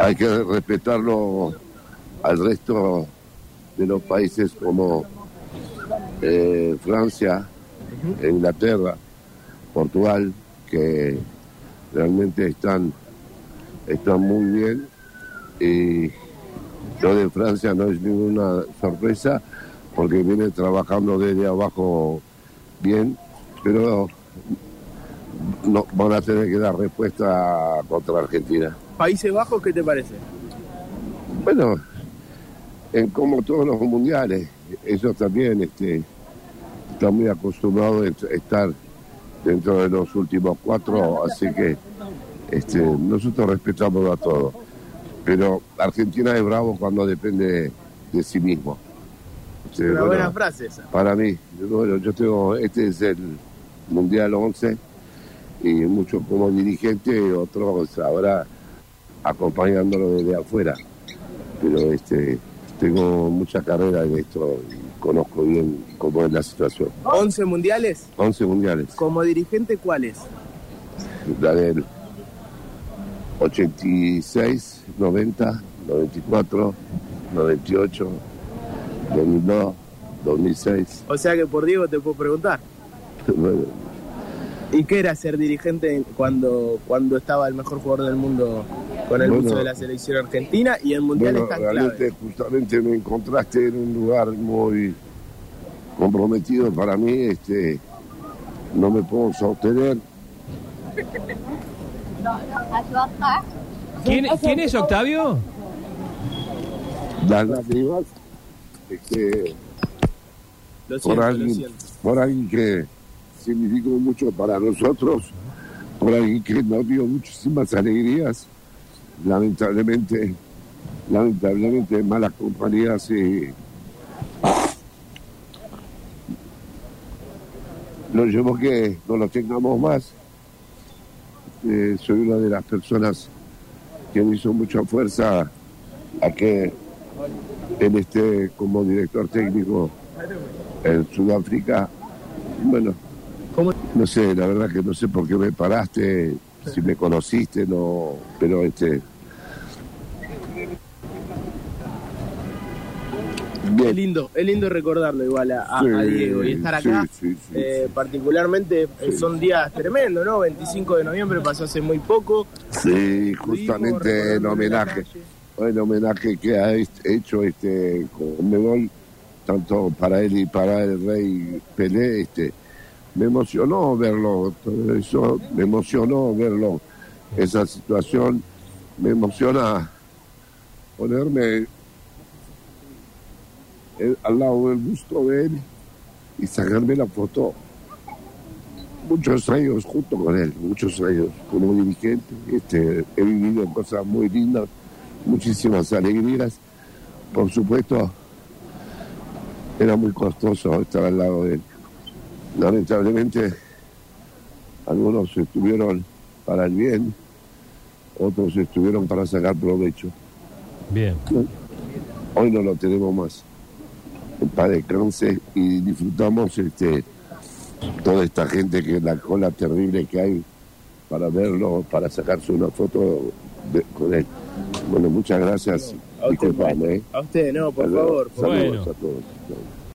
hay que respetarlo al resto de los países como eh, Francia, Inglaterra, Portugal, que realmente están, están muy bien. Y lo de Francia no es ninguna sorpresa porque viene trabajando desde abajo bien, pero no, van a tener que dar respuesta contra Argentina. Países Bajos, ¿qué te parece? Bueno, en como todos los mundiales, ellos también este, están muy acostumbrados a estar dentro de los últimos cuatro, así que este, nosotros respetamos a todos. Pero Argentina es bravo cuando depende de sí mismo. Este, Una bueno, buena frase esa. Para mí, bueno, yo tengo, este es el Mundial 11 y mucho como dirigente, otros habrá acompañándolo desde afuera. Pero este tengo mucha carrera en esto y conozco bien cómo es la situación. ¿11 mundiales? 11 mundiales. Como dirigente, ¿cuáles? La del 86, 90, 94, 98, 2002, 2006. O sea que por Diego te puedo preguntar. Bueno, ¿Y qué era ser dirigente cuando, cuando estaba el mejor jugador del mundo con el Bueno. uso de la selección argentina y el mundial Bueno, es tan realmente clave? justamente me encontraste en un lugar muy comprometido para mí, este no me puedo sostener. ¿Quién, quién es Octavio? Las lágrimas este, Lo por, siento, lo alguien, siento. por alguien que significó mucho para nosotros, por alguien que nos dio muchísimas alegrías, lamentablemente, lamentablemente malas compañías y lo llevó que no lo tengamos más. Eh, soy una de las personas que me hizo mucha fuerza a que él esté como director técnico en Sudáfrica. Bueno, ¿Cómo? no sé, la verdad que no sé por qué me paraste, si me conociste, no, pero este. Es lindo, es lindo recordarlo igual a, a- Sí, a Diego y estar acá. sí, sí, sí, eh. Particularmente eh, son días tremendos, ¿no? 25 de noviembre pasó hace muy poco. sí, justamente en homenaje, en homenaje que ha hecho este Conmebol, tanto para él y para el rey Pelé, este, me emocionó verlo, eso, me emocionó verlo, esa situación, me emociona ponerme el- al lado del busto de él y sacarme la foto. Muchos años junto con él, muchos años como dirigente. Este, he vivido cosas muy lindas, muchísimas alegrías. Por supuesto, era muy costoso estar al lado de él. Lamentablemente, algunos estuvieron para el bien, otros estuvieron para sacar provecho. Bien. Hoy no lo tenemos más. Paz descanse y disfrutamos este, toda esta gente que la cola terrible que hay para verlo, para sacarse una foto de- con él. Bueno, muchas gracias. A usted, Disculpame, ¿eh? A usted, no, por Saludos, favor. por saludos Bueno. a todos.